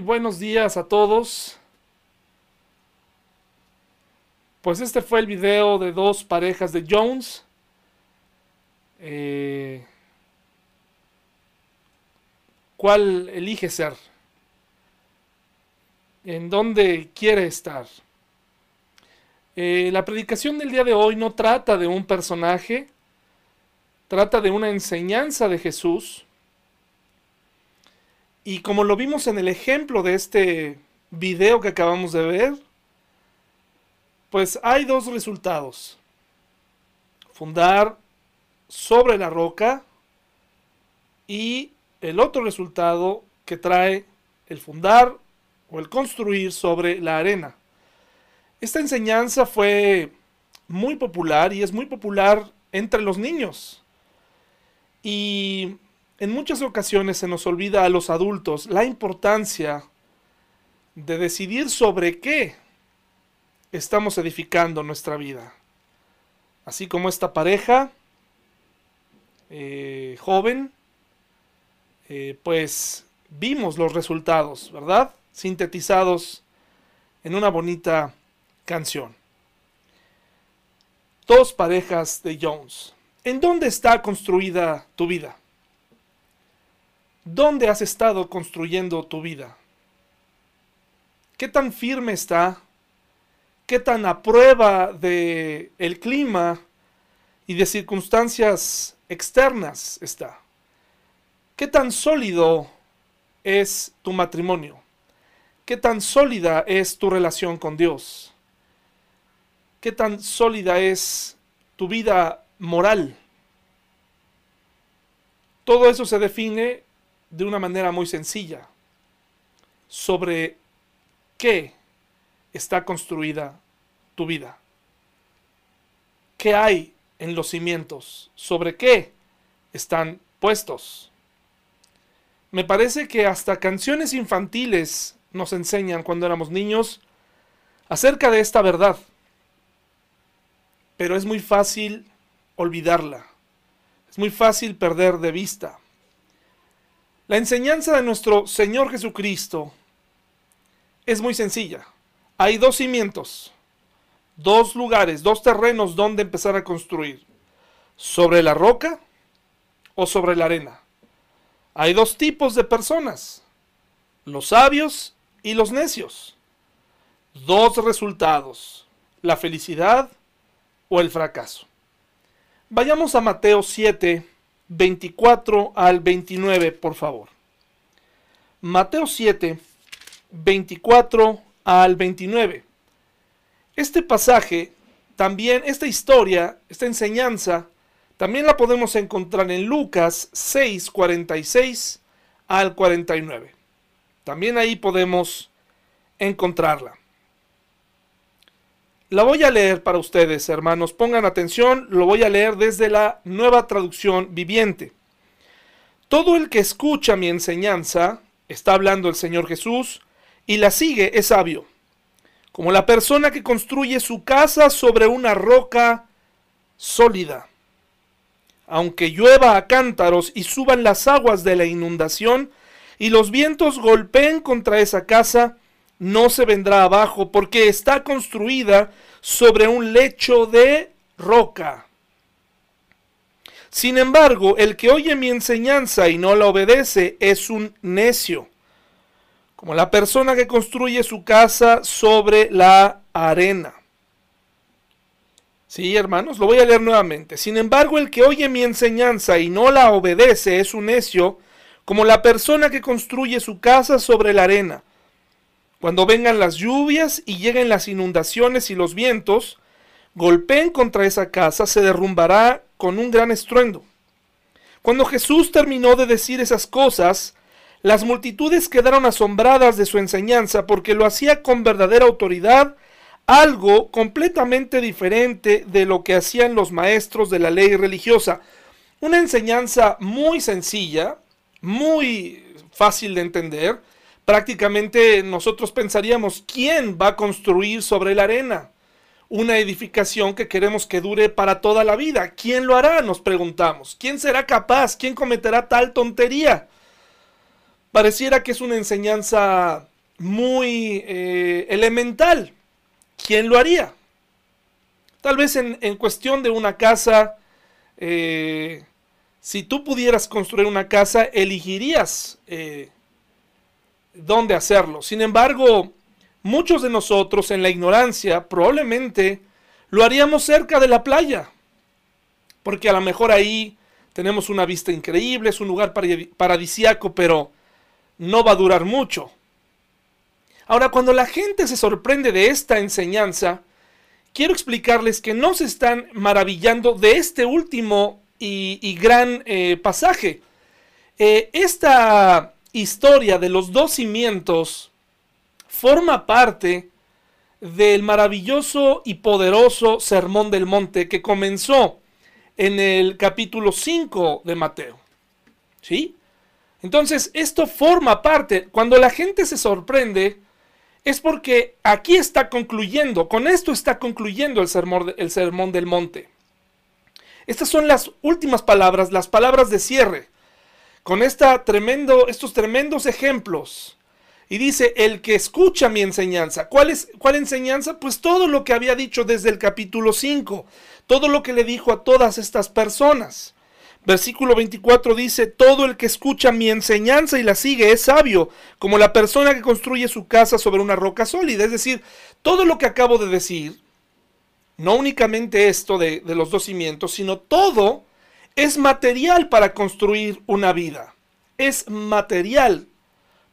Buenos días a todos. Pues este fue el video de dos parejas de Jones. Eh, ¿Cuál elige ser? ¿En dónde quiere estar? Eh, la predicación del día de hoy no trata de un personaje, trata de una enseñanza de Jesús y como lo vimos en el ejemplo de este video que acabamos de ver, pues hay dos resultados. Fundar sobre la roca y el otro resultado que trae el fundar o el construir sobre la arena. Esta enseñanza fue muy popular y es muy popular entre los niños. Y en muchas ocasiones se nos olvida a los adultos la importancia de decidir sobre qué estamos edificando nuestra vida. Así como esta pareja eh, joven, eh, pues vimos los resultados, ¿verdad? Sintetizados en una bonita canción. Dos parejas de Jones. ¿En dónde está construida tu vida? ¿Dónde has estado construyendo tu vida? ¿Qué tan firme está? ¿Qué tan a prueba de el clima y de circunstancias externas está? ¿Qué tan sólido es tu matrimonio? ¿Qué tan sólida es tu relación con Dios? ¿Qué tan sólida es tu vida moral? Todo eso se define de una manera muy sencilla sobre qué está construida tu vida. ¿Qué hay en los cimientos? ¿Sobre qué están puestos? Me parece que hasta canciones infantiles nos enseñan cuando éramos niños acerca de esta verdad. Pero es muy fácil olvidarla. Es muy fácil perder de vista. La enseñanza de nuestro Señor Jesucristo es muy sencilla. Hay dos cimientos, dos lugares, dos terrenos donde empezar a construir. Sobre la roca o sobre la arena. Hay dos tipos de personas, los sabios y los necios. Dos resultados, la felicidad o el fracaso. Vayamos a Mateo 7, 24 al 29, por favor. Mateo 7, 24 al 29. Este pasaje, también esta historia, esta enseñanza, también la podemos encontrar en Lucas 6, 46 al 49. También ahí podemos encontrarla. La voy a leer para ustedes, hermanos. Pongan atención, lo voy a leer desde la nueva traducción viviente. Todo el que escucha mi enseñanza, está hablando el Señor Jesús, y la sigue es sabio, como la persona que construye su casa sobre una roca sólida. Aunque llueva a cántaros y suban las aguas de la inundación, y los vientos golpeen contra esa casa, no se vendrá abajo porque está construida sobre un lecho de roca. Sin embargo, el que oye mi enseñanza y no la obedece es un necio, como la persona que construye su casa sobre la arena. Sí, hermanos, lo voy a leer nuevamente. Sin embargo, el que oye mi enseñanza y no la obedece es un necio, como la persona que construye su casa sobre la arena. Cuando vengan las lluvias y lleguen las inundaciones y los vientos, golpeen contra esa casa, se derrumbará con un gran estruendo. Cuando Jesús terminó de decir esas cosas, las multitudes quedaron asombradas de su enseñanza porque lo hacía con verdadera autoridad, algo completamente diferente de lo que hacían los maestros de la ley religiosa. Una enseñanza muy sencilla, muy fácil de entender, prácticamente nosotros pensaríamos, ¿quién va a construir sobre la arena? Una edificación que queremos que dure para toda la vida. ¿Quién lo hará? Nos preguntamos. ¿Quién será capaz? ¿Quién cometerá tal tontería? pareciera que es una enseñanza muy eh, elemental. ¿Quién lo haría? Tal vez en, cuestión de una casa, eh, si tú pudieras construir una casa, elegirías eh, dónde hacerlo. Sin embargo, muchos de nosotros en la ignorancia probablemente lo haríamos cerca de la playa, porque a lo mejor ahí tenemos una vista increíble, es un lugar paradisiaco, pero no va a durar mucho. Ahora, cuando la gente se sorprende de esta enseñanza, quiero explicarles que no se están maravillando de este último y, gran eh, pasaje. Eh, esta historia de los dos cimientos forma parte del maravilloso y poderoso Sermón del Monte que comenzó en el capítulo 5 de Mateo. ¿Sí? Entonces, esto forma parte, cuando la gente se sorprende, es porque aquí está concluyendo, con esto está concluyendo el sermón, el sermón del monte. Estas son las últimas palabras, las palabras de cierre, con esta tremendo, estos tremendos ejemplos. Y dice, el que escucha mi enseñanza. ¿Cuál, es, ¿Cuál enseñanza? Pues todo lo que había dicho desde el capítulo 5, todo lo que le dijo a todas estas personas. Versículo 24 dice, todo el que escucha mi enseñanza y la sigue es sabio, como la persona que construye su casa sobre una roca sólida. Es decir, todo lo que acabo de decir, no únicamente esto de, de los dos cimientos, sino todo es material para construir una vida. Es material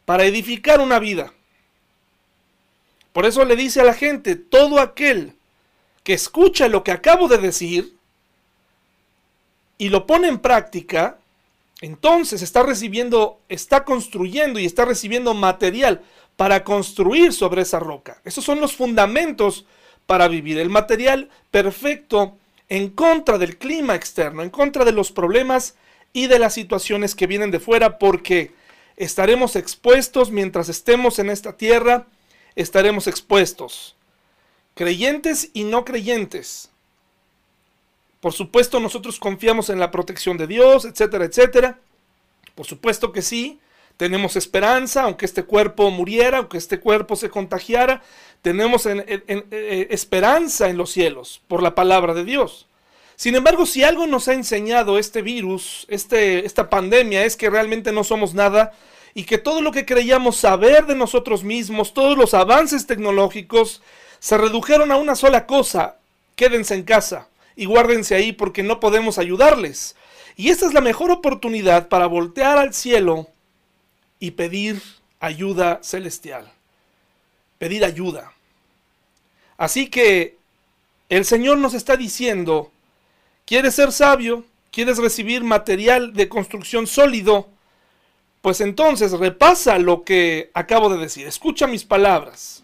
para edificar una vida. Por eso le dice a la gente, todo aquel que escucha lo que acabo de decir, y lo pone en práctica, entonces está recibiendo, está construyendo y está recibiendo material para construir sobre esa roca. Esos son los fundamentos para vivir. El material perfecto en contra del clima externo, en contra de los problemas y de las situaciones que vienen de fuera, porque estaremos expuestos mientras estemos en esta tierra, estaremos expuestos. Creyentes y no creyentes, por supuesto, nosotros confiamos en la protección de Dios, etcétera, etcétera. Por supuesto que sí, tenemos esperanza, aunque este cuerpo muriera, aunque este cuerpo se contagiara, tenemos eh, esperanza en los cielos por la palabra de Dios. Sin embargo, si algo nos ha enseñado este virus, este, esta pandemia, es que realmente no somos nada y que todo lo que creíamos saber de nosotros mismos, todos los avances tecnológicos, se redujeron a una sola cosa, quédense en casa y guárdense ahí porque no podemos ayudarles. Y esta es la mejor oportunidad para voltear al cielo y pedir ayuda celestial. Pedir ayuda. Así que el Señor nos está diciendo, ¿quieres ser sabio? ¿Quieres recibir material de construcción sólido? Pues entonces repasa lo que acabo de decir. Escucha mis palabras.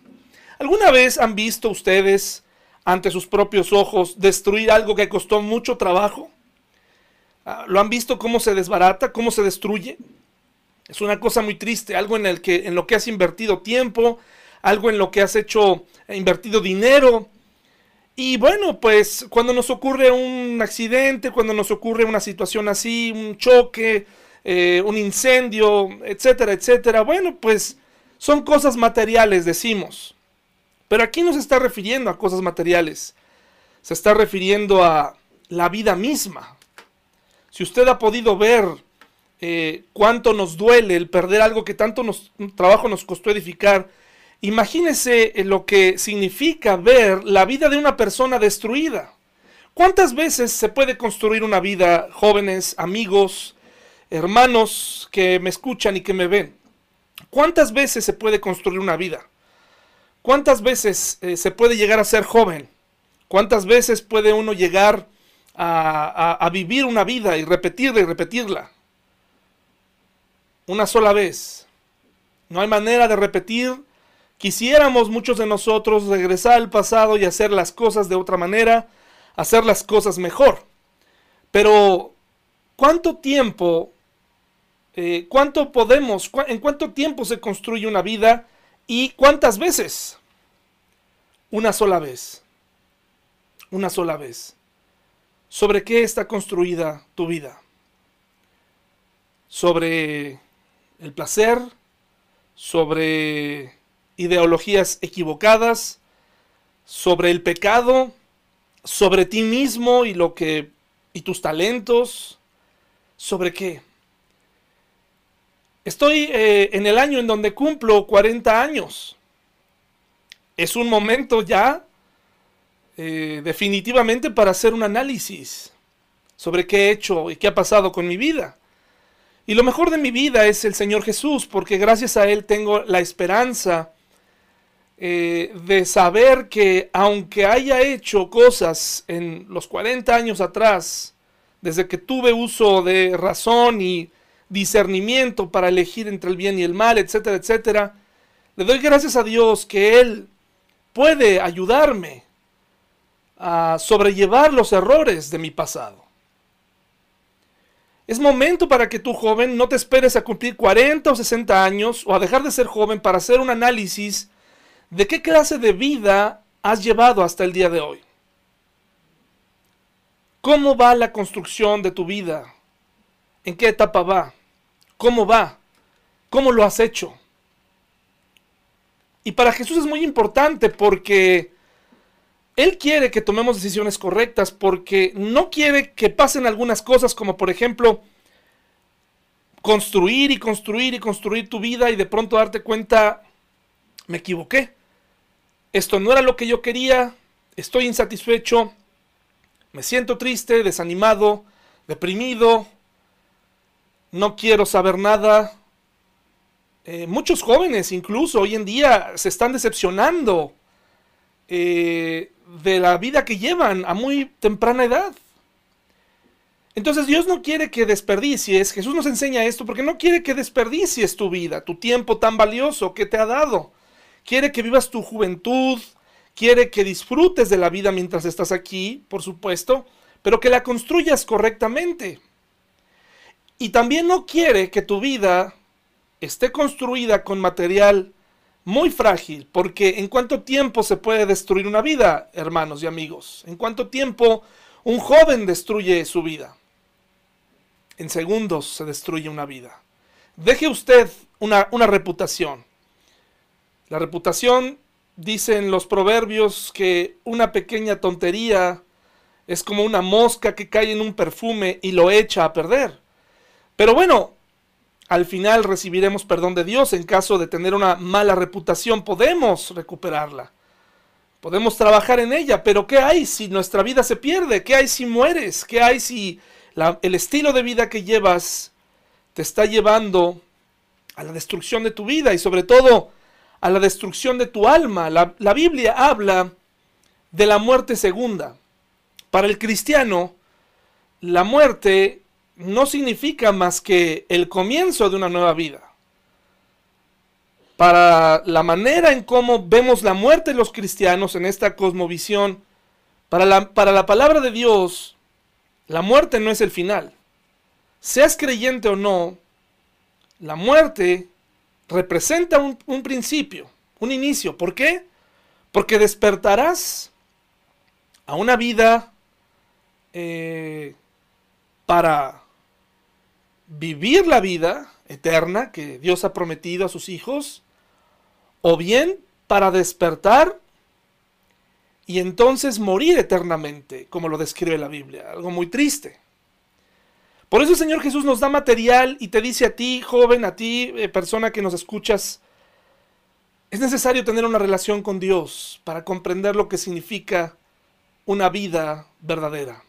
¿Alguna vez han visto ustedes ante sus propios ojos destruir algo que costó mucho trabajo? Ah, ¿Lo han visto cómo se desbarata, cómo se destruye? Es una cosa muy triste, algo en, el que, en lo que has invertido tiempo, algo en lo que has hecho, eh, invertido dinero. Y bueno, pues cuando nos ocurre un accidente, cuando nos ocurre una situación así, un choque, eh, un incendio, etcétera, etcétera, bueno, pues son cosas materiales, decimos. Pero aquí no se está refiriendo a cosas materiales, se está refiriendo a la vida misma. Si usted ha podido ver eh, cuánto nos duele el perder algo que tanto nos, trabajo nos costó edificar, imagínese lo que significa ver la vida de una persona destruida. ¿Cuántas veces se puede construir una vida, jóvenes, amigos, hermanos que me escuchan y que me ven? ¿Cuántas veces se puede construir una vida? ¿Cuántas veces eh, se puede llegar a ser joven? ¿Cuántas veces puede uno llegar a, vivir una vida y repetirla y repetirla? Una sola vez. No hay manera de repetir. Quisiéramos muchos de nosotros regresar al pasado y hacer las cosas de otra manera, hacer las cosas mejor. Pero, ¿cuánto tiempo, eh, cuánto podemos, en cuánto tiempo se construye una vida ¿Y cuántas veces? Una sola vez. Una sola vez. ¿Sobre qué está construida tu vida? ¿Sobre el placer, sobre ideologías equivocadas, sobre el pecado, sobre ti mismo y lo que y tus talentos, sobre qué. Estoy eh, en el año en donde cumplo 40 años. Es un momento ya eh, definitivamente para hacer un análisis sobre qué he hecho y qué ha pasado con mi vida. Y lo mejor de mi vida es el Señor Jesús, porque gracias a Él tengo la esperanza eh, de saber que aunque haya hecho cosas en los 40 años atrás, desde que tuve uso de razón y discernimiento para elegir entre el bien y el mal, etcétera, etcétera, le doy gracias a Dios que Él puede ayudarme a sobrellevar los errores de mi pasado. Es momento para que tú, joven, no te esperes a cumplir 40 o 60 años o a dejar de ser joven para hacer un análisis de qué clase de vida has llevado hasta el día de hoy. ¿Cómo va la construcción de tu vida? ¿En qué etapa va? ¿Cómo va? ¿Cómo lo has hecho? Y para Jesús es muy importante porque Él quiere que tomemos decisiones correctas porque no quiere que pasen algunas cosas como por ejemplo construir y construir y construir tu vida y de pronto darte cuenta, me equivoqué. Esto no era lo que yo quería, estoy insatisfecho, me siento triste, desanimado, deprimido, no quiero saber nada, eh, muchos jóvenes incluso hoy en día se están decepcionando. Eh, de la vida que llevan a muy temprana edad. Entonces Dios no quiere que desperdicies, Jesús nos enseña esto porque no quiere que desperdicies tu vida, tu tiempo tan valioso que te ha dado. Quiere que vivas tu juventud, quiere que disfrutes de la vida mientras estás aquí, por supuesto, pero que la construyas correctamente. Y también no quiere que tu vida esté construida con material muy frágil, porque en cuánto tiempo se puede destruir una vida, hermanos y amigos, en cuánto tiempo un joven destruye su vida. En segundos se destruye una vida. Deje usted una, una reputación. La reputación, dicen los proverbios, que una pequeña tontería es como una mosca que cae en un perfume y lo echa a perder. Pero bueno, al final recibiremos perdón de Dios. En caso de tener una mala reputación, podemos recuperarla. Podemos trabajar en ella, pero ¿qué hay si nuestra vida se pierde? ¿Qué hay si mueres? ¿Qué hay si el estilo de vida que llevas te está llevando a la destrucción de tu vida y sobre todo a la destrucción de tu alma? La, Biblia habla de la muerte segunda. Para el cristiano, la muerte no significa más que el comienzo de una nueva vida. Para la manera en cómo vemos la muerte de los cristianos en esta cosmovisión, para la, para la palabra de Dios, la muerte no es el final. Seas creyente o no, la muerte representa un, un principio, un inicio. ¿Por qué? Porque despertarás a una vida eh, para vivir la vida eterna que Dios ha prometido a sus hijos, o bien para despertar y entonces morir eternamente, como lo describe la Biblia, algo muy triste. Por eso el Señor Jesús nos da material y te dice a ti, joven, a ti, eh, persona que nos escuchas, es necesario tener una relación con Dios para comprender lo que significa una vida verdadera.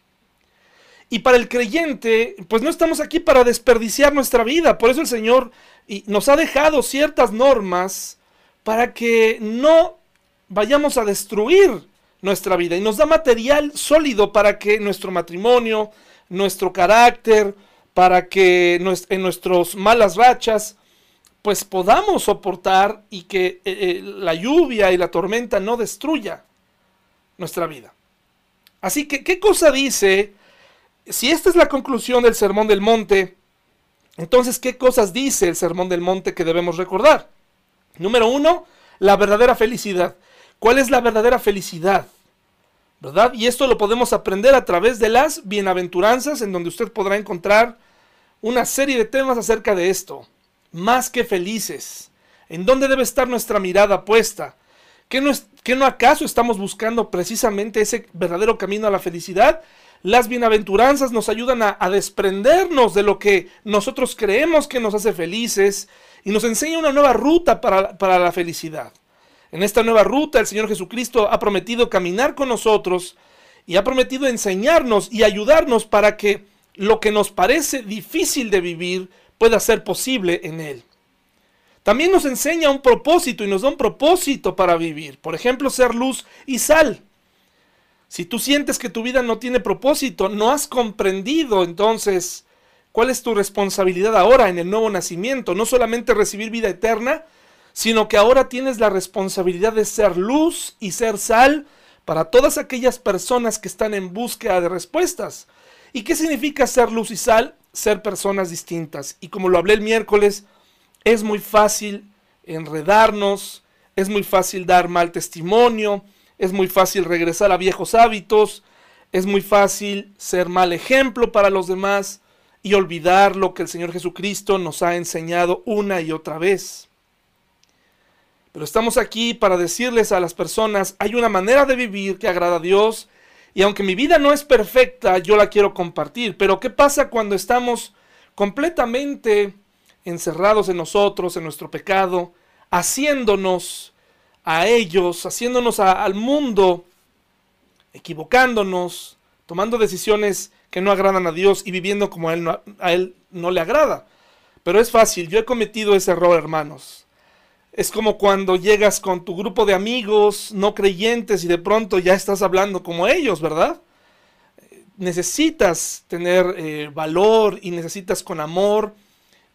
Y para el creyente, pues no estamos aquí para desperdiciar nuestra vida. Por eso el Señor nos ha dejado ciertas normas para que no vayamos a destruir nuestra vida. Y nos da material sólido para que nuestro matrimonio, nuestro carácter, para que en nuestras malas rachas, pues podamos soportar y que eh, eh, la lluvia y la tormenta no destruya nuestra vida. Así que, ¿qué cosa dice si esta es la conclusión del Sermón del Monte, entonces, ¿qué cosas dice el Sermón del Monte que debemos recordar? Número uno, la verdadera felicidad. ¿Cuál es la verdadera felicidad? ¿Verdad? Y esto lo podemos aprender a través de las bienaventuranzas, en donde usted podrá encontrar una serie de temas acerca de esto. más que felices. ¿En dónde debe estar nuestra mirada puesta? ¿Que no, no acaso estamos buscando precisamente ese verdadero camino a la felicidad? Las bienaventuranzas nos ayudan a, desprendernos de lo que nosotros creemos que nos hace felices y nos enseña una nueva ruta para, para la felicidad. En esta nueva ruta el Señor Jesucristo ha prometido caminar con nosotros y ha prometido enseñarnos y ayudarnos para que lo que nos parece difícil de vivir pueda ser posible en Él. También nos enseña un propósito y nos da un propósito para vivir. Por ejemplo, ser luz y sal. Si tú sientes que tu vida no tiene propósito, no has comprendido entonces cuál es tu responsabilidad ahora en el nuevo nacimiento. No solamente recibir vida eterna, sino que ahora tienes la responsabilidad de ser luz y ser sal para todas aquellas personas que están en búsqueda de respuestas. ¿Y qué significa ser luz y sal? Ser personas distintas. Y como lo hablé el miércoles, es muy fácil enredarnos, es muy fácil dar mal testimonio, es muy fácil regresar a viejos hábitos, es muy fácil ser mal ejemplo para los demás y olvidar lo que el Señor Jesucristo nos ha enseñado una y otra vez. Pero estamos aquí para decirles a las personas, hay una manera de vivir que agrada a Dios y aunque mi vida no es perfecta, yo la quiero compartir. Pero ¿qué pasa cuando estamos completamente encerrados en nosotros, en nuestro pecado, haciéndonos a ellos, haciéndonos al mundo, equivocándonos, tomando decisiones que no agradan a Dios y viviendo como a él, no, a él no le agrada? Pero es fácil, yo he cometido ese error, hermanos. Es como cuando llegas con tu grupo de amigos no creyentes y de pronto ya estás hablando como ellos, ¿verdad? Necesitas tener eh, valor y necesitas con amor,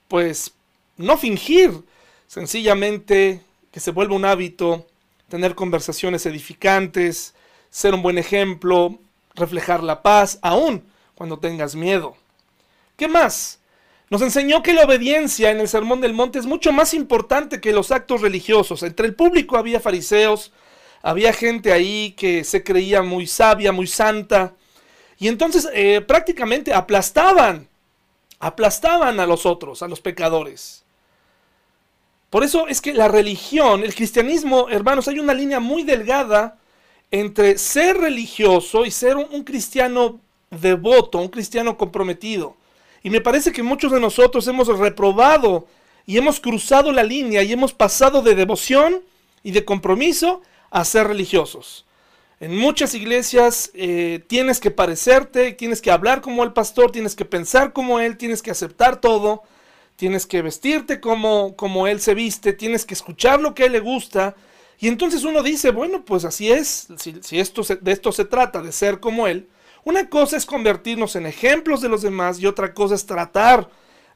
pues no fingir, sencillamente que se vuelva un hábito, tener conversaciones edificantes, ser un buen ejemplo, reflejar la paz, aún cuando tengas miedo. ¿Qué más? Nos enseñó que la obediencia en el Sermón del Monte es mucho más importante que los actos religiosos. Entre el público había fariseos, había gente ahí que se creía muy sabia, muy santa, y entonces eh, prácticamente aplastaban, aplastaban a los otros, a los pecadores. Por eso es que la religión, el cristianismo, hermanos, hay una línea muy delgada entre ser religioso y ser un cristiano devoto, un cristiano comprometido. Y me parece que muchos de nosotros hemos reprobado y hemos cruzado la línea y hemos pasado de devoción y de compromiso a ser religiosos. En muchas iglesias eh, tienes que parecerte, tienes que hablar como el pastor, tienes que pensar como él, tienes que aceptar todo, tienes que vestirte como, como él se viste, tienes que escuchar lo que a él le gusta. Y entonces uno dice, bueno, pues así es, si, si esto de esto se trata, de ser como él, una cosa es convertirnos en ejemplos de los demás y otra cosa es tratar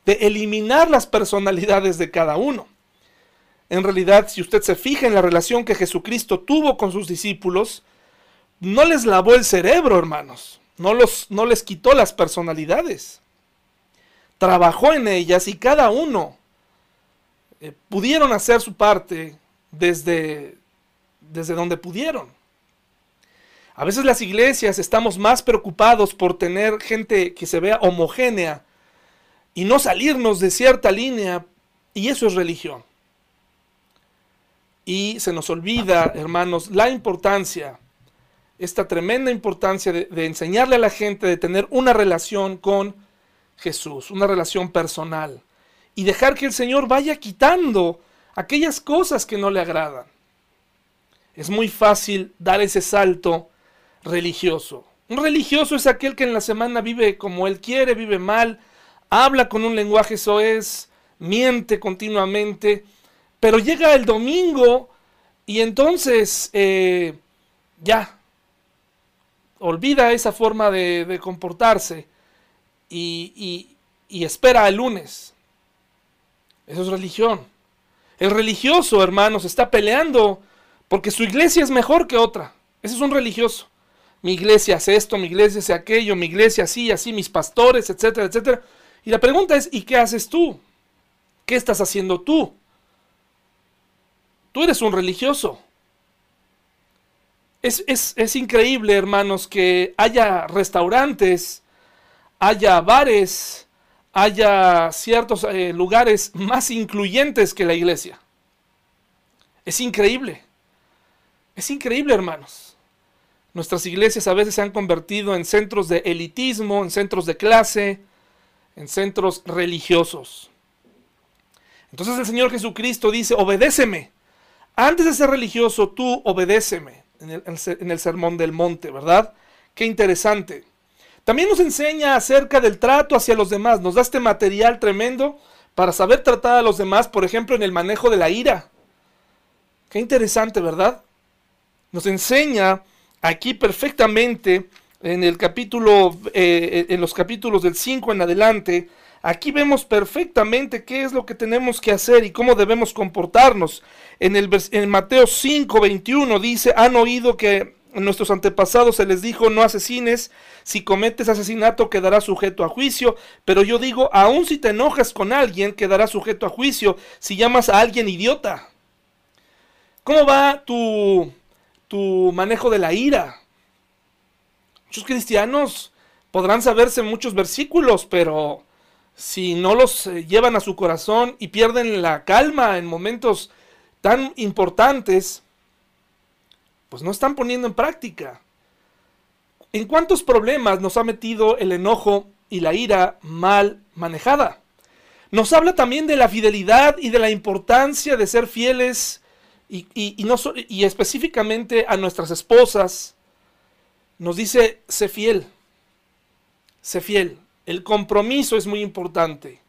de eliminar las personalidades de cada uno. En realidad, si usted se fija en la relación que Jesucristo tuvo con sus discípulos, no les lavó el cerebro, hermanos. No, los, no les quitó las personalidades. Trabajó en ellas y cada uno eh, pudieron hacer su parte desde, desde donde pudieron. A veces las iglesias estamos más preocupados por tener gente que se vea homogénea y no salirnos de cierta línea, y eso es religión. Y se nos olvida, hermanos, la importancia, esta tremenda importancia de, de enseñarle a la gente de tener una relación con Jesús, una relación personal, y dejar que el Señor vaya quitando aquellas cosas que no le agradan. Es muy fácil dar ese salto religioso. Un religioso es aquel que en la semana vive como él quiere, vive mal, habla con un lenguaje soez, miente continuamente, pero llega el domingo y entonces eh, ya olvida esa forma de, comportarse y, espera el lunes. Eso es religión. El religioso, hermanos, está peleando porque su iglesia es mejor que otra. Ese es un religioso mi iglesia hace esto, mi iglesia hace aquello, mi iglesia así, así, mis pastores, etcétera, etcétera. Y la pregunta es, ¿y qué haces tú? ¿Qué estás haciendo tú? Tú eres un religioso. Es, es, increíble, hermanos, que haya restaurantes, haya bares, haya ciertos eh, lugares más incluyentes que la iglesia. Es increíble. Es increíble, hermanos. Nuestras iglesias a veces se han convertido en centros de elitismo, en centros de clase, en centros religiosos. Entonces el Señor Jesucristo dice, obedéceme. Antes de ser religioso, tú obedéceme en el, en el sermón del monte, ¿verdad? Qué interesante. También nos enseña acerca del trato hacia los demás. Nos da este material tremendo para saber tratar a los demás, por ejemplo, en el manejo de la ira. Qué interesante, ¿verdad? Nos enseña aquí perfectamente en el capítulo, eh, en los capítulos del 5 en adelante, aquí vemos perfectamente qué es lo que tenemos que hacer y cómo debemos comportarnos. En, el, en Mateo 5, 21 dice, han oído que nuestros antepasados se les dijo no asesines, si cometes asesinato quedará sujeto a juicio, pero yo digo, aun si te enojas con alguien quedará sujeto a juicio si llamas a alguien idiota. ¿Cómo va tu, tu manejo de la ira? Muchos cristianos podrán saberse muchos versículos, pero si no los eh, llevan a su corazón y pierden la calma en momentos tan importantes, pues no están poniendo en práctica. ¿En cuántos problemas nos ha metido el enojo y la ira mal manejada? Nos habla también de la fidelidad y de la importancia de ser fieles y, y específicamente a nuestras esposas. Nos dice, sé fiel, sé fiel. El compromiso es muy importante.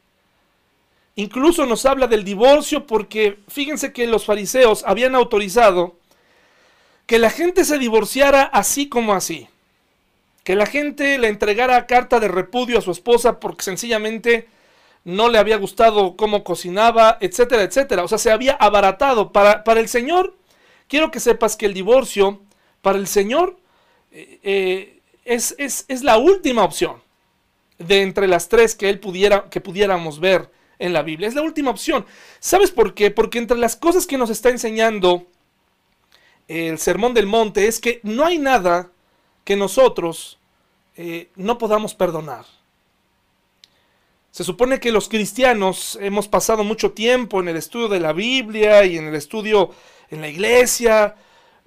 Incluso nos habla del divorcio porque fíjense que los fariseos habían autorizado que la gente se divorciara así como así. Que la gente le entregara carta de repudio a su esposa porque sencillamente no le había gustado cómo cocinaba, etcétera, etcétera. O sea, se había abaratado. Para, para el Señor, quiero que sepas que el divorcio, para el Señor, eh, eh, es, es, la última opción de entre las tres que él pudiera, que pudiéramos ver en la Biblia. Es la última opción. ¿Sabes por qué? Porque entre las cosas que nos está enseñando el Sermón del Monte es que no hay nada que nosotros eh, no podamos perdonar. Se supone que los cristianos hemos pasado mucho tiempo en el estudio de la Biblia y en el estudio en la iglesia,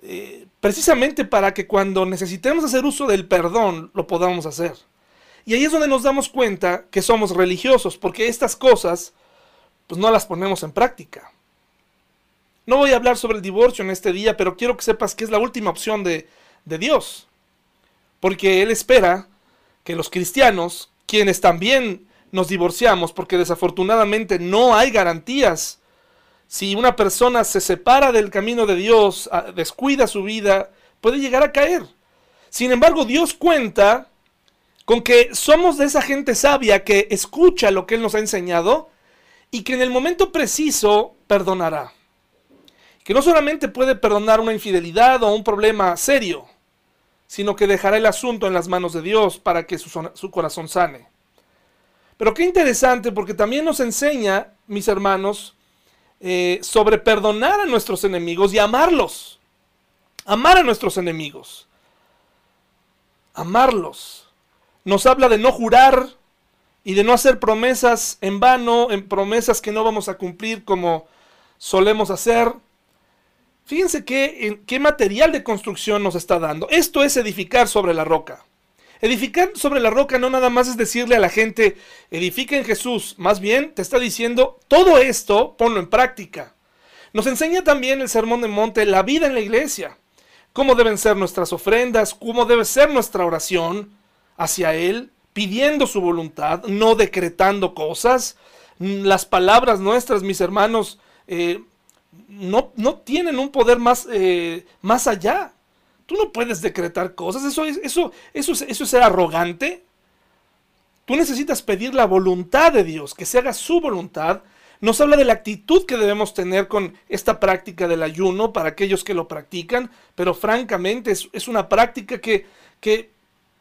eh, precisamente para que cuando necesitemos hacer uso del perdón lo podamos hacer. Y ahí es donde nos damos cuenta que somos religiosos, porque estas cosas pues no las ponemos en práctica. No voy a hablar sobre el divorcio en este día, pero quiero que sepas que es la última opción de, Dios. Porque Él espera que los cristianos, quienes también nos divorciamos, porque desafortunadamente no hay garantías, si una persona se separa del camino de Dios, descuida su vida, puede llegar a caer. Sin embargo, Dios cuenta con que somos de esa gente sabia que escucha lo que Él nos ha enseñado y que en el momento preciso perdonará que no solamente puede perdonar una infidelidad o un problema serio, sino que dejará el asunto en las manos de Dios para que su, corazón sane. Pero qué interesante porque también nos enseña, mis hermanos, eh, sobre perdonar a nuestros enemigos y amarlos. Amar a nuestros enemigos. Amarlos. Nos habla de no jurar y de no hacer promesas en vano, en promesas que no vamos a cumplir como solemos hacer. Fíjense qué, material de construcción nos está dando. Esto es edificar sobre la roca. Edificar sobre la roca no nada más es decirle a la gente, edifica en Jesús. Más bien te está diciendo, todo esto ponlo en práctica. Nos enseña también el Sermón de Monte la vida en la iglesia. Cómo deben ser nuestras ofrendas, cómo debe ser nuestra oración hacia Él, pidiendo su voluntad, no decretando cosas. Las palabras nuestras, mis hermanos, eh, no, no tienen un poder más, eh, más allá. Tú no puedes decretar cosas, eso es, eso, eso, eso es ser arrogante. Tú necesitas pedir la voluntad de Dios, que se haga su voluntad. Nos habla de la actitud que debemos tener con esta práctica del ayuno para aquellos que lo practican, pero francamente es, una práctica que, que,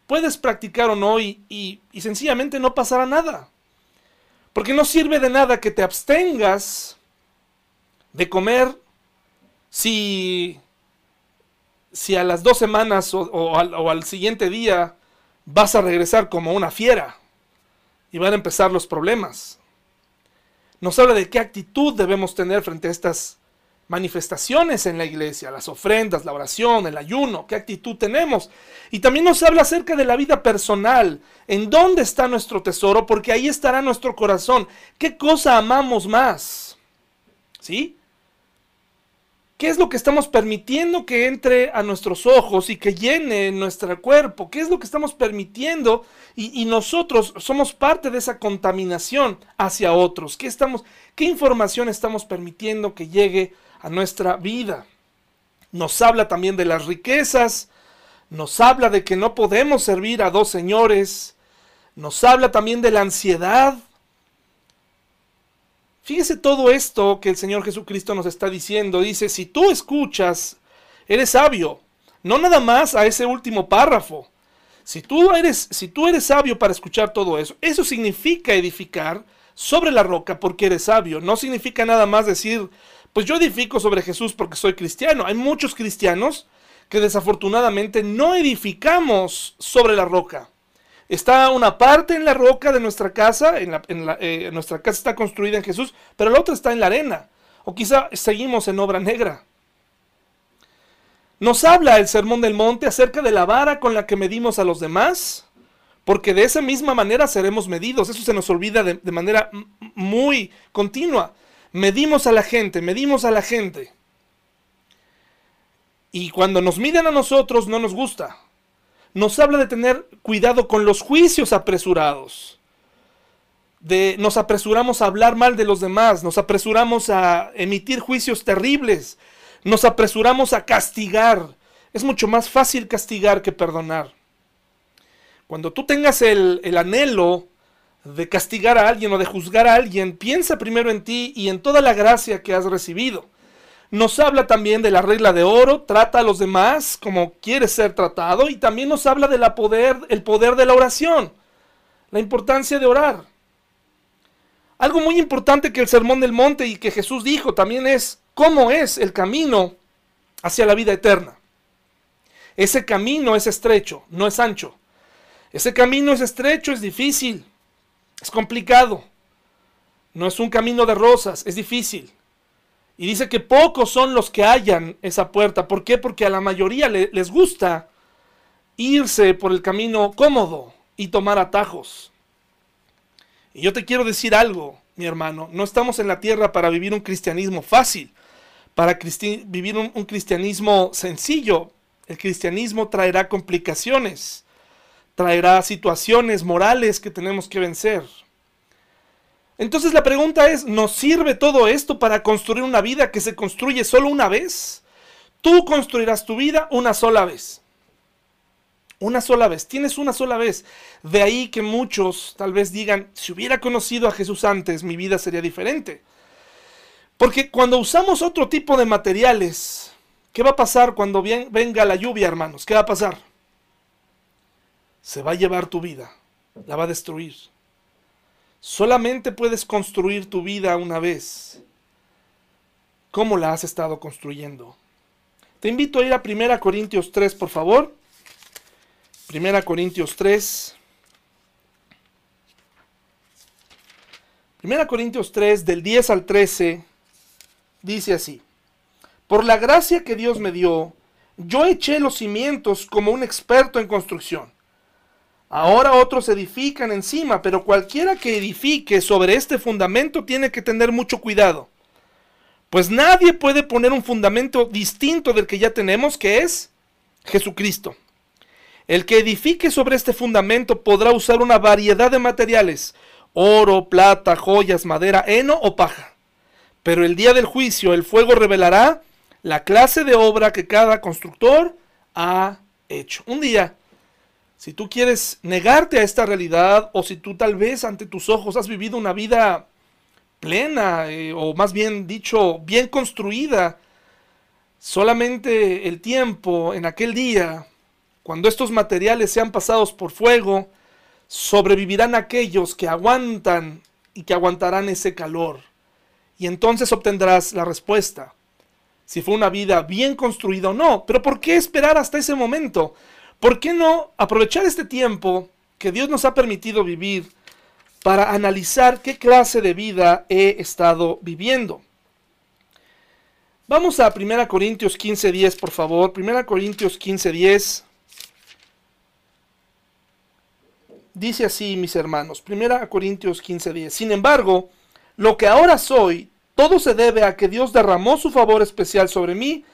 puedes practicar o no y, y, y sencillamente no pasará nada. Porque no sirve de nada que te abstengas de comer si, si a las dos semanas o, al, siguiente día vas a regresar como una fiera. y van a empezar los problemas. Nos habla de qué actitud debemos tener frente a estas manifestaciones en la iglesia, las ofrendas, la oración, el ayuno, qué actitud tenemos. Y también nos habla acerca de la vida personal, en dónde está nuestro tesoro, porque ahí estará nuestro corazón. ¿Qué cosa amamos más? ¿Sí? ¿Qué es lo que estamos permitiendo que entre a nuestros ojos y que llene nuestro cuerpo? ¿Qué es lo que estamos permitiendo? Y, nosotros somos parte de esa contaminación hacia otros. ¿Qué, estamos, ¿Qué información estamos permitiendo que llegue a nuestra vida? Nos habla también de las riquezas, nos habla de que no podemos servir a dos señores, nos habla también de la ansiedad, Fíjese todo esto que el Señor Jesucristo nos está diciendo. Dice, si tú escuchas, eres sabio. No nada más a ese último párrafo. Si tú eres, si tú eres sabio para escuchar todo eso, eso significa edificar sobre la roca porque eres sabio. No significa nada más decir, pues yo edifico sobre Jesús porque soy cristiano. Hay muchos cristianos que desafortunadamente no edificamos sobre la roca. Está una parte en la roca de nuestra casa, en eh, nuestra casa está construida en Jesús, pero la otra está en la arena. O quizá seguimos en obra negra. Nos habla el Sermón del Monte acerca de la vara con la que medimos a los demás, porque de esa misma manera seremos medidos. Eso se nos olvida de, de manera muy continua. Medimos a la gente, medimos a la gente. Y cuando nos miden a nosotros no nos gusta nos habla de tener cuidado con los juicios apresurados. De, nos apresuramos a hablar mal de los demás, nos apresuramos a emitir juicios terribles, nos apresuramos a castigar. Es mucho más fácil castigar que perdonar. Cuando tú tengas el, el anhelo de castigar a alguien o de juzgar a alguien, piensa primero en ti y en toda la gracia que has recibido. Nos habla también de la regla de oro, trata a los demás como quiere ser tratado y también nos habla del poder, el poder de la oración, la importancia de orar. Algo muy importante que el Sermón del Monte y que Jesús dijo también es cómo es el camino hacia la vida eterna. Ese camino es estrecho, no es ancho. Ese camino es estrecho, es difícil, es complicado. No es un camino de rosas, es difícil. Y dice que pocos son los que hallan esa puerta. ¿Por qué? Porque a la mayoría les gusta irse por el camino cómodo y tomar atajos. Y yo te quiero decir algo, mi hermano. No estamos en la tierra para vivir un cristianismo fácil, para vivir un, un cristianismo sencillo. El cristianismo traerá complicaciones, traerá situaciones morales que tenemos que vencer. Entonces la pregunta es, ¿nos sirve todo esto para construir una vida que se construye solo una vez? Tú construirás tu vida una sola vez. Una sola vez, tienes una sola vez. De ahí que muchos tal vez digan, si hubiera conocido a Jesús antes, mi vida sería diferente. Porque cuando usamos otro tipo de materiales, ¿qué va a pasar cuando venga la lluvia, hermanos? ¿Qué va a pasar? Se va a llevar tu vida, la va a destruir. Solamente puedes construir tu vida una vez. ¿Cómo la has estado construyendo? Te invito a ir a 1 Corintios 3, por favor. 1 Corintios 3. 1 Corintios 3, del 10 al 13, dice así. Por la gracia que Dios me dio, yo eché los cimientos como un experto en construcción Ahora otros edifican encima, pero cualquiera que edifique sobre este fundamento tiene que tener mucho cuidado. Pues nadie puede poner un fundamento distinto del que ya tenemos, que es Jesucristo. El que edifique sobre este fundamento podrá usar una variedad de materiales, oro, plata, joyas, madera, heno o paja. Pero el día del juicio el fuego revelará la clase de obra que cada constructor ha hecho. Un día si tú quieres negarte a esta realidad o si tú tal vez ante tus ojos has vivido una vida plena eh, o más bien dicho bien construida, solamente el tiempo en aquel día, cuando estos materiales sean pasados por fuego, sobrevivirán aquellos que aguantan y que aguantarán ese calor. Y entonces obtendrás la respuesta, si fue una vida bien construida o no. Pero ¿por qué esperar hasta ese momento? ¿Por qué no aprovechar este tiempo que Dios nos ha permitido vivir para analizar qué clase de vida he estado viviendo. Vamos a 1 Corintios 15:10, por favor. 1 Corintios 15:10. Dice así, mis hermanos. 1 Corintios 15:10. Sin embargo, lo que ahora soy, todo se debe a que Dios derramó su favor especial sobre mí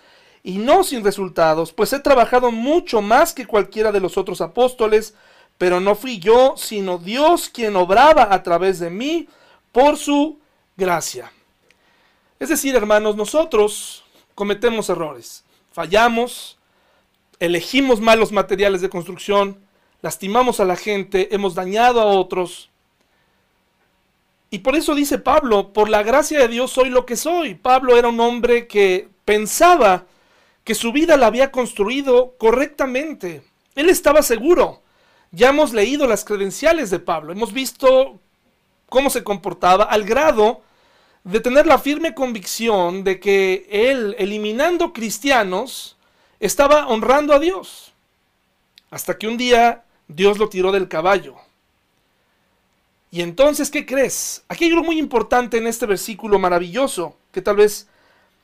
y no sin resultados, pues he trabajado mucho más que cualquiera de los otros apóstoles, pero no fui yo, sino Dios quien obraba a través de mí por su gracia. Es decir, hermanos, nosotros cometemos errores, fallamos, elegimos malos materiales de construcción, lastimamos a la gente, hemos dañado a otros. Y por eso dice Pablo, por la gracia de Dios soy lo que soy. Pablo era un hombre que pensaba que su vida la había construido correctamente. Él estaba seguro ya hemos leído las credenciales de Pablo, hemos visto cómo se comportaba al grado de tener la firme convicción de que él, eliminando cristianos, estaba honrando a Dios. Hasta que un día Dios lo tiró del caballo. Y entonces, ¿qué crees? Aquí hay algo muy importante en este versículo maravilloso, que tal vez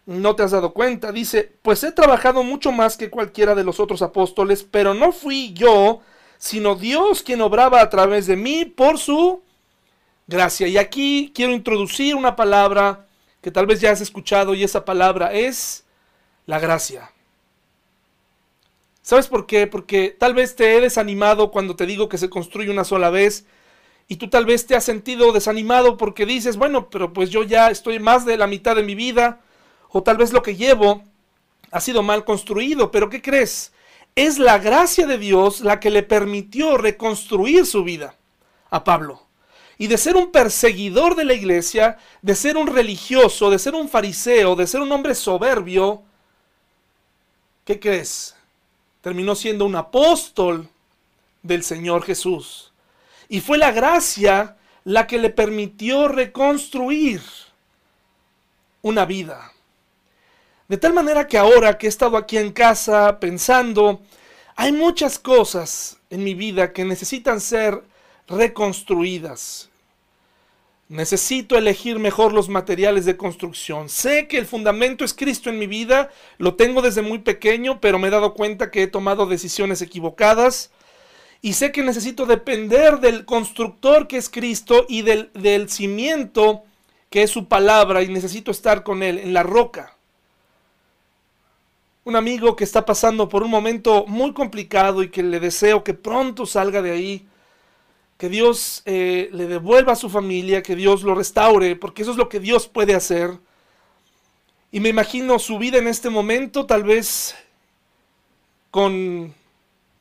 no te has dado cuenta. Dice, pues he trabajado mucho más que cualquiera de los otros apóstoles, pero no fui yo sino Dios quien obraba a través de mí por su gracia. Y aquí quiero introducir una palabra que tal vez ya has escuchado y esa palabra es la gracia. ¿Sabes por qué? Porque tal vez te he desanimado cuando te digo que se construye una sola vez y tú tal vez te has sentido desanimado porque dices, bueno, pero pues yo ya estoy más de la mitad de mi vida o tal vez lo que llevo ha sido mal construido, pero ¿qué crees? es la gracia de Dios la que le permitió reconstruir su vida a Pablo. Y de ser un perseguidor de la iglesia, de ser un religioso, de ser un fariseo, de ser un hombre soberbio, ¿qué crees? Terminó siendo un apóstol del Señor Jesús. Y fue la gracia la que le permitió reconstruir una vida. De tal manera que ahora que he estado aquí en casa pensando, hay muchas cosas en mi vida que necesitan ser reconstruidas. Necesito elegir mejor los materiales de construcción. Sé que el fundamento es Cristo en mi vida, lo tengo desde muy pequeño, pero me he dado cuenta que he tomado decisiones equivocadas. Y sé que necesito depender del constructor que es Cristo y del, del cimiento que es su palabra y necesito estar con Él en la roca un amigo que está pasando por un momento muy complicado y que le deseo que pronto salga de ahí, que Dios eh, le devuelva a su familia, que Dios lo restaure, porque eso es lo que Dios puede hacer. Y me imagino su vida en este momento, tal vez con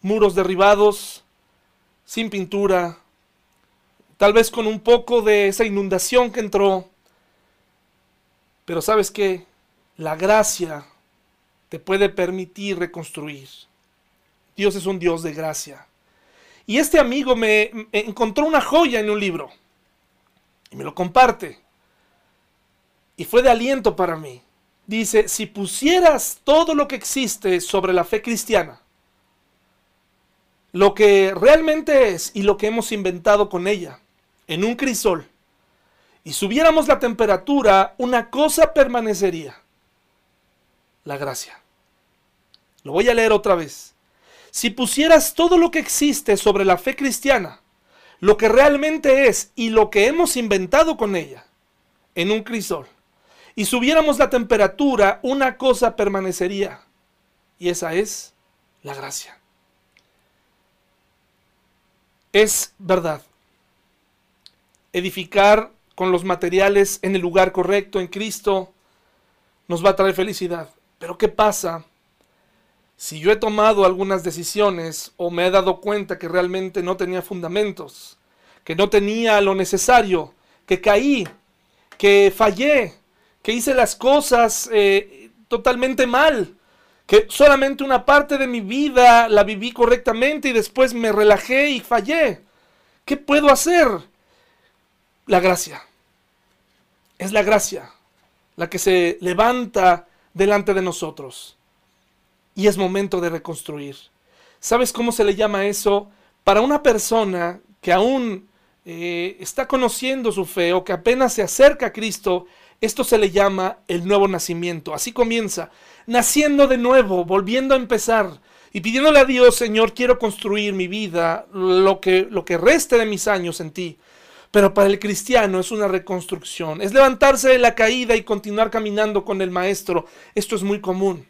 muros derribados, sin pintura, tal vez con un poco de esa inundación que entró. Pero sabes qué, la gracia te puede permitir reconstruir. Dios es un Dios de gracia. Y este amigo me, encontró una joya en un libro y me lo comparte. Y fue de aliento para mí. Dice, si pusieras todo lo que existe sobre la fe cristiana, lo que realmente es y lo que hemos inventado con ella, en un crisol, y subiéramos la temperatura, una cosa permanecería, la gracia. Lo voy a leer otra vez. Si pusieras todo lo que existe sobre la fe cristiana, lo que realmente es y lo que hemos inventado con ella, en un crisol, y subiéramos la temperatura, una cosa permanecería, y esa es la gracia. Es verdad. Edificar con los materiales en el lugar correcto, en Cristo, nos va a traer felicidad. Pero ¿qué pasa si yo he tomado algunas decisiones o me he dado cuenta que realmente no tenía fundamentos, que no tenía lo necesario, que caí, que fallé, que hice las cosas eh, totalmente mal, que solamente una parte de mi vida la viví correctamente y después me relajé y fallé. ¿Qué puedo hacer? La gracia. Es la gracia la que se levanta delante de nosotros y es momento de reconstruir. ¿Sabes cómo se le llama eso? Para una persona que aún eh, está conociendo su fe o que apenas se acerca a Cristo, esto se le llama el nuevo nacimiento. Así comienza, naciendo de nuevo, volviendo a empezar y pidiéndole a Dios, Señor, quiero construir mi vida, lo que, lo que reste de mis años en ti. Pero para el cristiano es una reconstrucción, es levantarse de la caída y continuar caminando con el Maestro. Esto es muy común,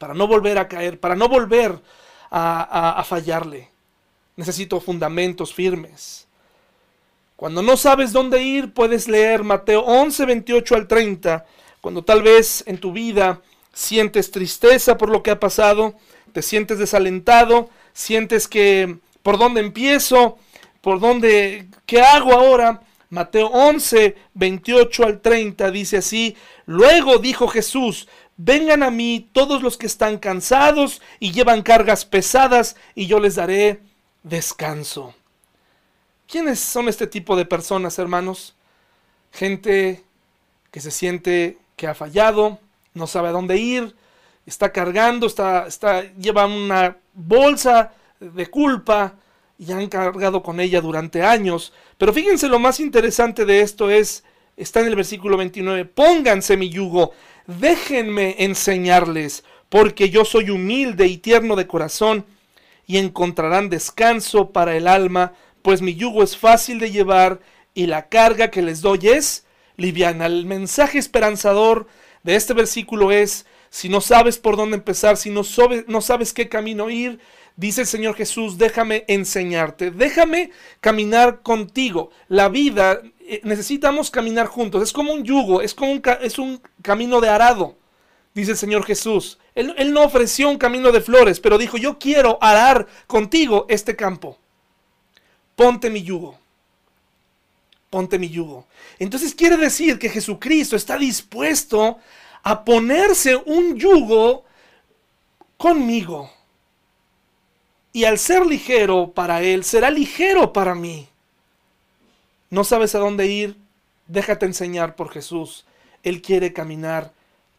para no volver a caer, para no volver a, fallarle. Necesito fundamentos firmes. Cuando no sabes dónde ir, puedes leer Mateo 11, 28 al 30. Cuando tal vez en tu vida sientes tristeza por lo que ha pasado, te sientes desalentado, sientes que por dónde empiezo, por dónde, ¿qué hago ahora? Mateo 11, 28 al 30 dice así, luego dijo Jesús, vengan a mí todos los que están cansados y llevan cargas pesadas y yo les daré descanso. ¿Quiénes son este tipo de personas, hermanos? Gente que se siente que ha fallado, no sabe a dónde ir, está cargando, está, está, lleva una bolsa de culpa y han cargado con ella durante años. Pero fíjense lo más interesante de esto es, está en el versículo 29, pónganse mi yugo, déjenme enseñarles, porque yo soy humilde y tierno de corazón, y encontrarán descanso para el alma, pues mi yugo es fácil de llevar y la carga que les doy es liviana. El mensaje esperanzador de este versículo es, si no sabes por dónde empezar, si no, no sabes qué camino ir, dice el Señor Jesús, déjame enseñarte, déjame caminar contigo. La vida, necesitamos caminar juntos, es como un yugo, es como un, es un camino de arado, dice el Señor Jesús. Él, él no ofreció un camino de flores, pero dijo, yo quiero arar contigo este campo. Ponte mi yugo ponte mi yugo. Entonces quiere decir que Jesucristo está dispuesto a ponerse un yugo conmigo. Y al ser ligero para Él, será ligero para mí. No sabes a dónde ir, déjate enseñar por Jesús. Él quiere caminar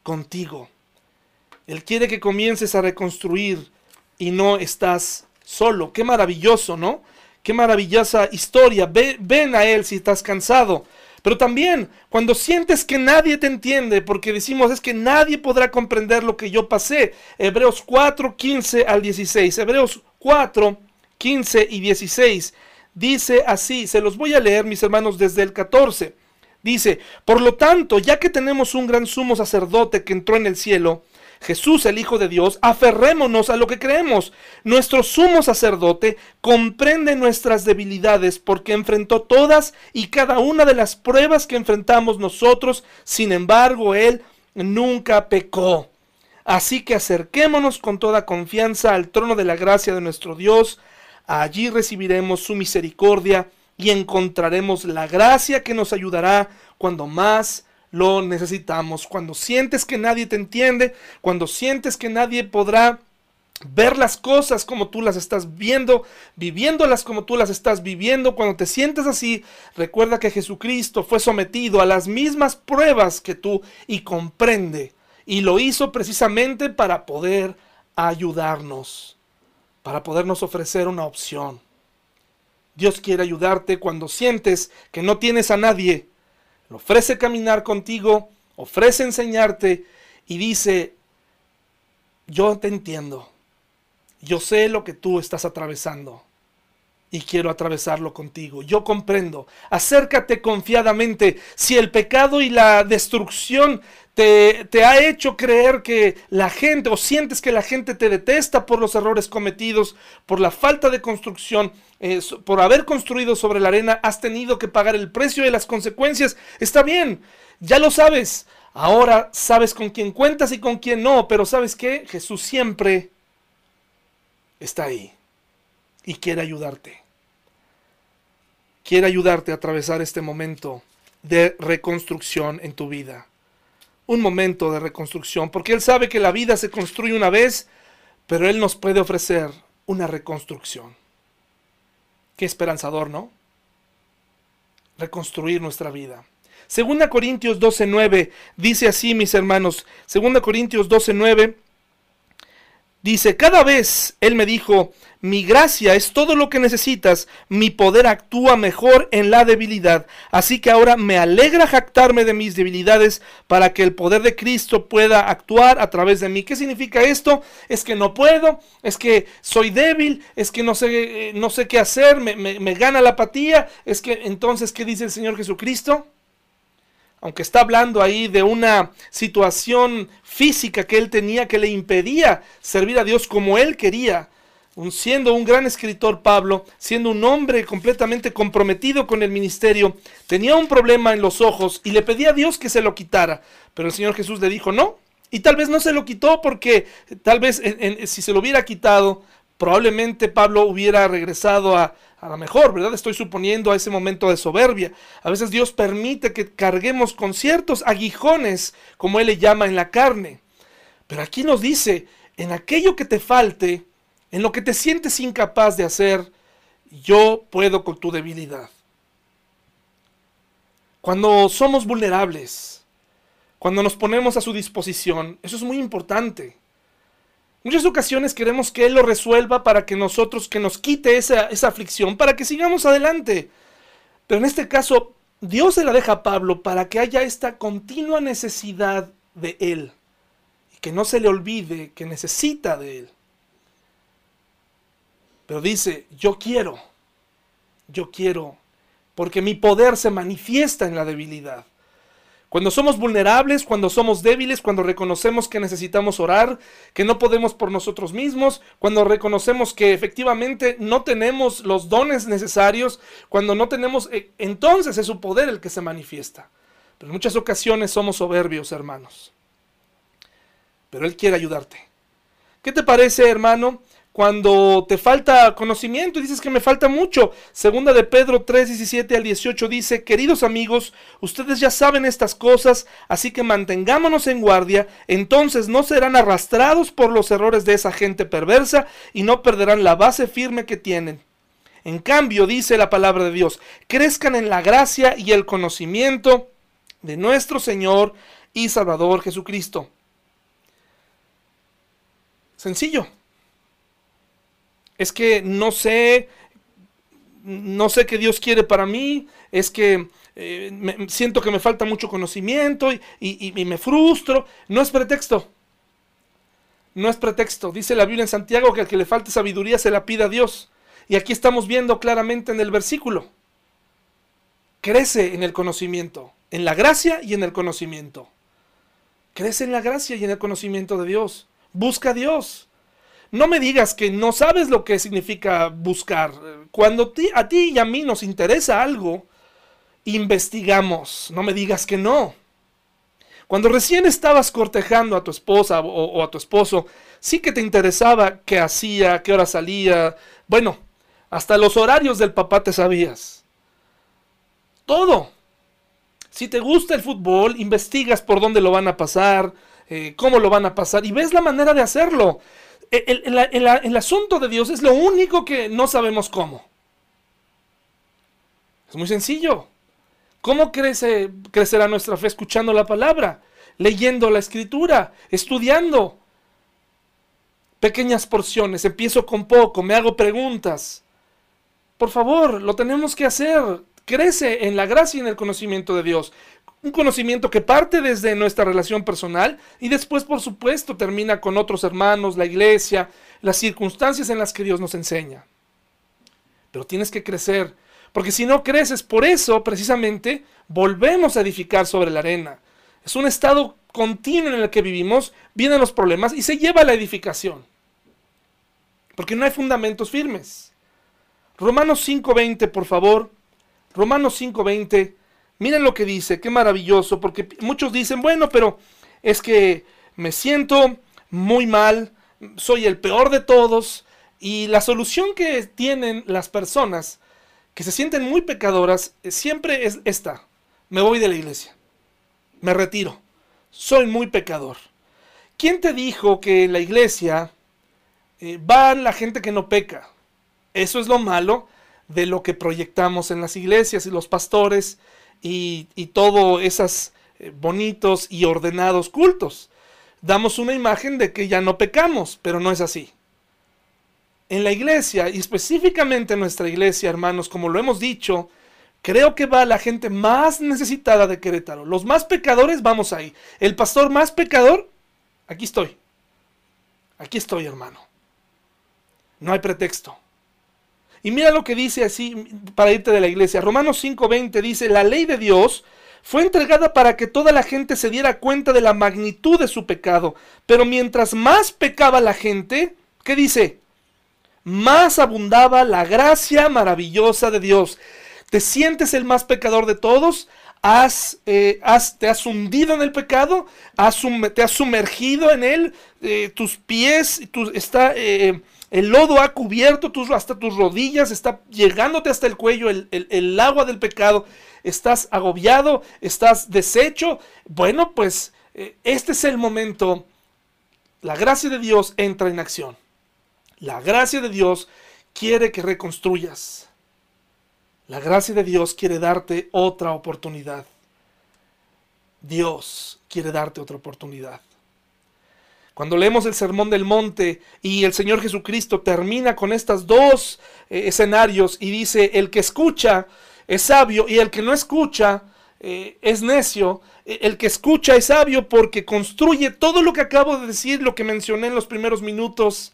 contigo. Él quiere que comiences a reconstruir y no estás solo. Qué maravilloso, ¿no? Qué maravillosa historia. ven a Él si estás cansado. Pero también cuando sientes que nadie te entiende, porque decimos es que nadie podrá comprender lo que yo pasé. Hebreos 4, 15 al 16. Hebreos 4, 15 y 16. Dice así, se los voy a leer mis hermanos desde el 14. Dice, por lo tanto, ya que tenemos un gran sumo sacerdote que entró en el cielo, Jesús, el Hijo de Dios, aferrémonos a lo que creemos. Nuestro sumo sacerdote comprende nuestras debilidades porque enfrentó todas y cada una de las pruebas que enfrentamos nosotros. Sin embargo, Él nunca pecó. Así que acerquémonos con toda confianza al trono de la gracia de nuestro Dios. Allí recibiremos su misericordia y encontraremos la gracia que nos ayudará cuando más lo necesitamos. Cuando sientes que nadie te entiende, cuando sientes que nadie podrá ver las cosas como tú las estás viendo, viviéndolas como tú las estás viviendo, cuando te sientes así, recuerda que Jesucristo fue sometido a las mismas pruebas que tú y comprende. Y lo hizo precisamente para poder ayudarnos, para podernos ofrecer una opción. Dios quiere ayudarte cuando sientes que no tienes a nadie. Ofrece caminar contigo, ofrece enseñarte y dice, yo te entiendo, yo sé lo que tú estás atravesando y quiero atravesarlo contigo. Yo comprendo. Acércate confiadamente. Si el pecado y la destrucción te, te, ha hecho creer que la gente o sientes que la gente te detesta por los errores cometidos, por la falta de construcción, eh, por haber construido sobre la arena, has tenido que pagar el precio de las consecuencias. Está bien, ya lo sabes. Ahora sabes con quién cuentas y con quién no, pero ¿sabes qué? Jesús siempre está ahí y quiere ayudarte quiere ayudarte a atravesar este momento de reconstrucción en tu vida. Un momento de reconstrucción, porque Él sabe que la vida se construye una vez, pero Él nos puede ofrecer una reconstrucción. Qué esperanzador, ¿no? Reconstruir nuestra vida. Segunda Corintios 12:9 dice así, mis hermanos. Segunda Corintios 12:9 Dice, cada vez Él me dijo, mi gracia es todo lo que necesitas, mi poder actúa mejor en la debilidad. Así que ahora me alegra jactarme de mis debilidades para que el poder de Cristo pueda actuar a través de mí. ¿Qué significa esto? Es que no puedo, es que soy débil, es que no sé, eh, no sé qué hacer, me, me gana la apatía. Es que entonces, ¿qué dice el Señor Jesucristo? Aunque está hablando ahí de una situación física que él tenía que le impedía servir a Dios como él quería, siendo un gran escritor Pablo, siendo un hombre completamente comprometido con el ministerio, tenía un problema en los ojos y le pedía a Dios que se lo quitara, pero el Señor Jesús le dijo no, y tal vez no se lo quitó porque tal vez si se lo hubiera quitado, probablemente Pablo hubiera regresado a, a lo mejor, ¿verdad? Estoy suponiendo a ese momento de soberbia. A veces Dios permite que carguemos con ciertos aguijones, como Él le llama en la carne. Pero aquí nos dice, en aquello que te falte, en lo que te sientes incapaz de hacer, yo puedo con tu debilidad. Cuando somos vulnerables, cuando nos ponemos a su disposición, eso es muy importante. Muchas ocasiones queremos que Él lo resuelva para que nosotros, que nos quite esa, esa aflicción, para que sigamos adelante. Pero en este caso, Dios se la deja a Pablo para que haya esta continua necesidad de Él. Y que no se le olvide que necesita de Él. Pero dice, yo quiero, yo quiero, porque mi poder se manifiesta en la debilidad. Cuando somos vulnerables, cuando somos débiles, cuando reconocemos que necesitamos orar, que no podemos por nosotros mismos, cuando reconocemos que efectivamente no tenemos los dones necesarios, cuando no tenemos, eh, entonces es su poder el que se manifiesta. Pero en muchas ocasiones somos soberbios, hermanos. Pero Él quiere ayudarte. ¿Qué te parece, hermano? Cuando te falta conocimiento y dices que me falta mucho. Segunda de Pedro 3, 17 al 18 dice, queridos amigos, ustedes ya saben estas cosas, así que mantengámonos en guardia, entonces no serán arrastrados por los errores de esa gente perversa y no perderán la base firme que tienen. En cambio, dice la palabra de Dios, crezcan en la gracia y el conocimiento de nuestro Señor y Salvador Jesucristo. Sencillo es que no sé, no sé qué Dios quiere para mí, es que eh, siento que me falta mucho conocimiento y, me frustro. No es pretexto. No es pretexto. Dice la Biblia en Santiago que al que le falte sabiduría se la pida a Dios. Y aquí estamos viendo claramente en el versículo. Crece en el conocimiento, en la gracia y en el conocimiento. Crece en la gracia y en el conocimiento de Dios. Busca a Dios. No me digas que no sabes lo que significa buscar. Cuando a ti y a mí nos interesa algo, investigamos. No me digas que no. Cuando recién estabas cortejando a tu esposa o, a tu esposo, sí que te interesaba qué hacía, qué hora salía. Bueno, hasta los horarios del papá te sabías. Todo. Si te gusta el fútbol, investigas por dónde lo van a pasar, eh, cómo lo van a pasar y ves la manera de hacerlo el, asunto de Dios es lo único que no sabemos cómo. Es muy sencillo. ¿Cómo crece, crecerá nuestra fe escuchando la palabra? Leyendo la escritura, estudiando. Pequeñas porciones, empiezo con poco, me hago preguntas. Por favor, lo tenemos que hacer. Crece en la gracia y en el conocimiento de Dios un conocimiento que parte desde nuestra relación personal y después, por supuesto, termina con otros hermanos, la iglesia, las circunstancias en las que Dios nos enseña. Pero tienes que crecer, porque si no creces, por eso precisamente volvemos a edificar sobre la arena. Es un estado continuo en el que vivimos, vienen los problemas y se lleva la edificación. Porque no hay fundamentos firmes. Romanos 5.20, por favor. Romanos 5.20 Miren lo que dice, qué maravilloso, porque muchos dicen, bueno, pero es que me siento muy mal, soy el peor de todos, y la solución que tienen las personas que se sienten muy pecadoras eh, siempre es esta, me voy de la iglesia, me retiro, soy muy pecador. ¿Quién te dijo que en la iglesia eh, va la gente que no peca? Eso es lo malo de lo que proyectamos en las iglesias y los pastores y, y todo esos eh, bonitos y ordenados cultos. damos una imagen de que ya no pecamos, pero no es así. En la iglesia, y específicamente en nuestra iglesia, hermanos, como lo hemos dicho, creo que va la gente más necesitada de Querétaro. Los más pecadores, vamos ahí. El pastor más pecador, aquí estoy. Aquí estoy, hermano. No hay pretexto. Y mira lo que dice así para irte de la iglesia. Romanos 5:20 dice, la ley de Dios fue entregada para que toda la gente se diera cuenta de la magnitud de su pecado. Pero mientras más pecaba la gente, ¿qué dice? Más abundaba la gracia maravillosa de Dios. ¿Te sientes el más pecador de todos? ¿Has, eh, ¿Te has hundido en el pecado? ¿Has ¿Te has sumergido en él? Eh, tus pies, está, eh, el lodo ha cubierto tus, hasta tus rodillas, está llegándote hasta el cuello el, el agua del pecado estás agobiado, estás deshecho, bueno, pues eh, este es el momento. La gracia de Dios entra en acción. La gracia de Dios quiere que reconstruyas. La gracia de Dios quiere darte otra oportunidad. Dios quiere darte otra oportunidad. Cuando leemos el Sermón del Monte y el Señor Jesucristo termina con estos dos eh, escenarios y dice, el que escucha es sabio y el que no escucha eh, es necio. E, el que escucha es sabio porque construye todo lo que acabo de decir, lo que mencioné en los primeros minutos.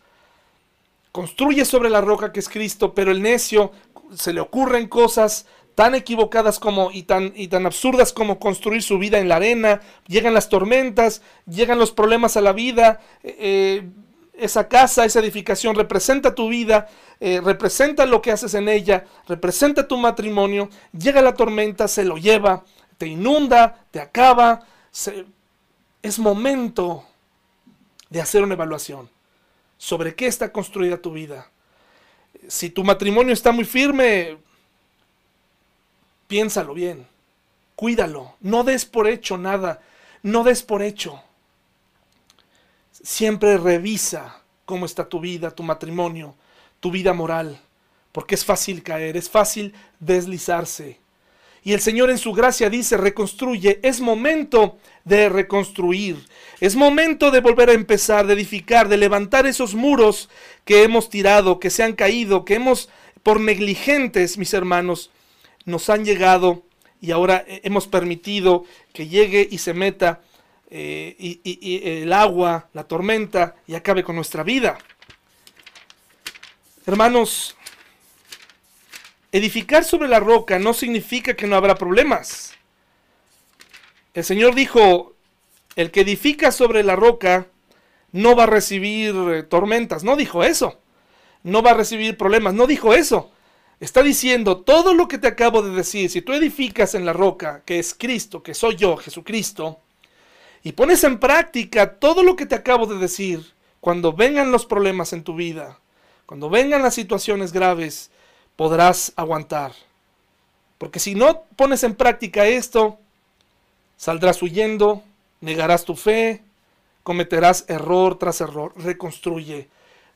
Construye sobre la roca que es Cristo, pero el necio se le ocurren cosas tan equivocadas como y tan, y tan absurdas como construir su vida en la arena, llegan las tormentas, llegan los problemas a la vida, eh, eh, esa casa, esa edificación representa tu vida, eh, representa lo que haces en ella, representa tu matrimonio, llega la tormenta, se lo lleva, te inunda, te acaba. Es momento de hacer una evaluación sobre qué está construida tu vida. Si tu matrimonio está muy firme, piénsalo bien, cuídalo, no des por hecho nada, no des por hecho. Siempre revisa cómo está tu vida, tu matrimonio, tu vida moral, porque es fácil caer, es fácil deslizarse. Y el Señor en su gracia dice, reconstruye, es momento de reconstruir, es momento de volver a empezar, de edificar, de levantar esos muros que hemos tirado, que se han caído, que hemos, por negligentes, mis hermanos, nos han llegado y ahora hemos permitido que llegue y se meta eh, el agua, la tormenta, y acabe con nuestra vida. Hermanos, edificar sobre la roca no significa que no habrá problemas. El Señor dijo, el que edifica sobre la roca no va a recibir eh, tormentas. No dijo eso. No va a recibir problemas. No dijo eso. Está diciendo todo lo que te acabo de decir. Si tú edificas en la roca, que es Cristo, que soy yo, Jesucristo, y pones en práctica todo lo que te acabo de decir, cuando vengan los problemas en tu vida, cuando vengan las situaciones graves, podrás aguantar. Porque si no pones en práctica esto, saldrás huyendo, negarás tu fe, cometerás error tras error. Reconstruye.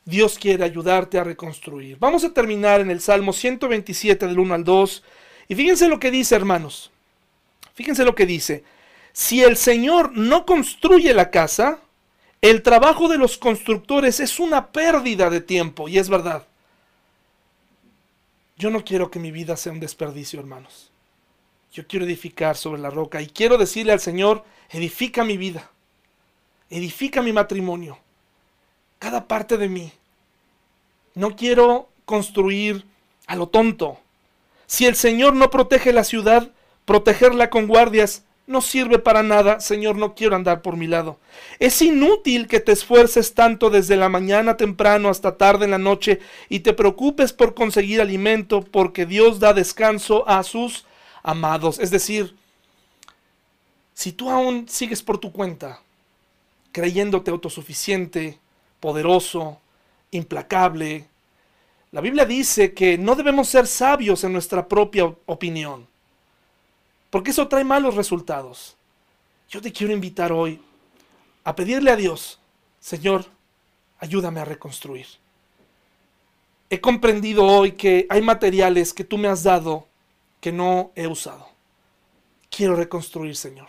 Dios quiere ayudarte a reconstruir. Vamos a terminar en el Salmo 127 del 1 al 2. Y fíjense lo que dice, hermanos. Fíjense lo que dice. Si el Señor no construye la casa, el trabajo de los constructores es una pérdida de tiempo, y es verdad. Yo no quiero que mi vida sea un desperdicio, hermanos. Yo quiero edificar sobre la roca y quiero decirle al Señor, edifica mi vida, edifica mi matrimonio, cada parte de mí. No quiero construir a lo tonto. Si el Señor no protege la ciudad, protegerla con guardias no sirve para nada, Señor, no quiero andar por mi lado. Es inútil que te esfuerces tanto desde la mañana temprano hasta tarde en la noche y te preocupes por conseguir alimento, porque Dios da descanso a sus amados. Es decir, si tú aún sigues por tu cuenta, creyéndote autosuficiente, poderoso, implacable, la Biblia dice que no debemos ser sabios en nuestra propia opinión porque eso trae malos resultados. Yo te quiero invitar hoy a pedirle a Dios, Señor, ayúdame a reconstruir. He comprendido hoy que hay materiales que tú me has dado que no he usado. Quiero reconstruir, Señor.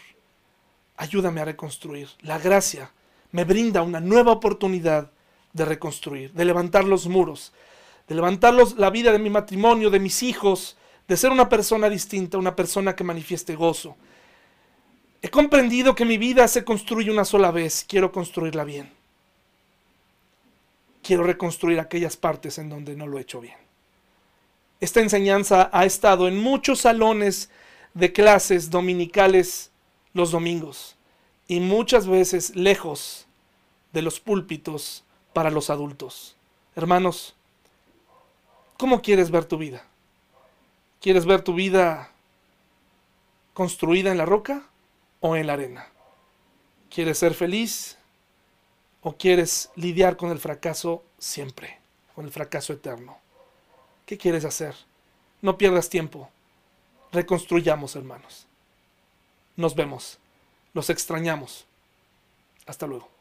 Ayúdame a reconstruir. La gracia me brinda una nueva oportunidad de reconstruir, de levantar los muros, de levantar la vida de mi matrimonio, de mis hijos, de ser una persona distinta, una persona que manifieste gozo. He comprendido que mi vida se construye una sola vez, quiero construirla bien. Quiero reconstruir aquellas partes en donde no lo he hecho bien. Esta enseñanza ha estado en muchos salones de clases dominicales los domingos y muchas veces lejos de los púlpitos para los adultos. Hermanos, ¿cómo quieres ver tu vida? ¿Quieres ver tu vida construida en la roca o en la arena? ¿Quieres ser feliz o quieres lidiar con el fracaso siempre, con el fracaso eterno? ¿Qué quieres hacer? No pierdas tiempo. Reconstruyamos, hermanos. Nos vemos. Los extrañamos. Hasta luego.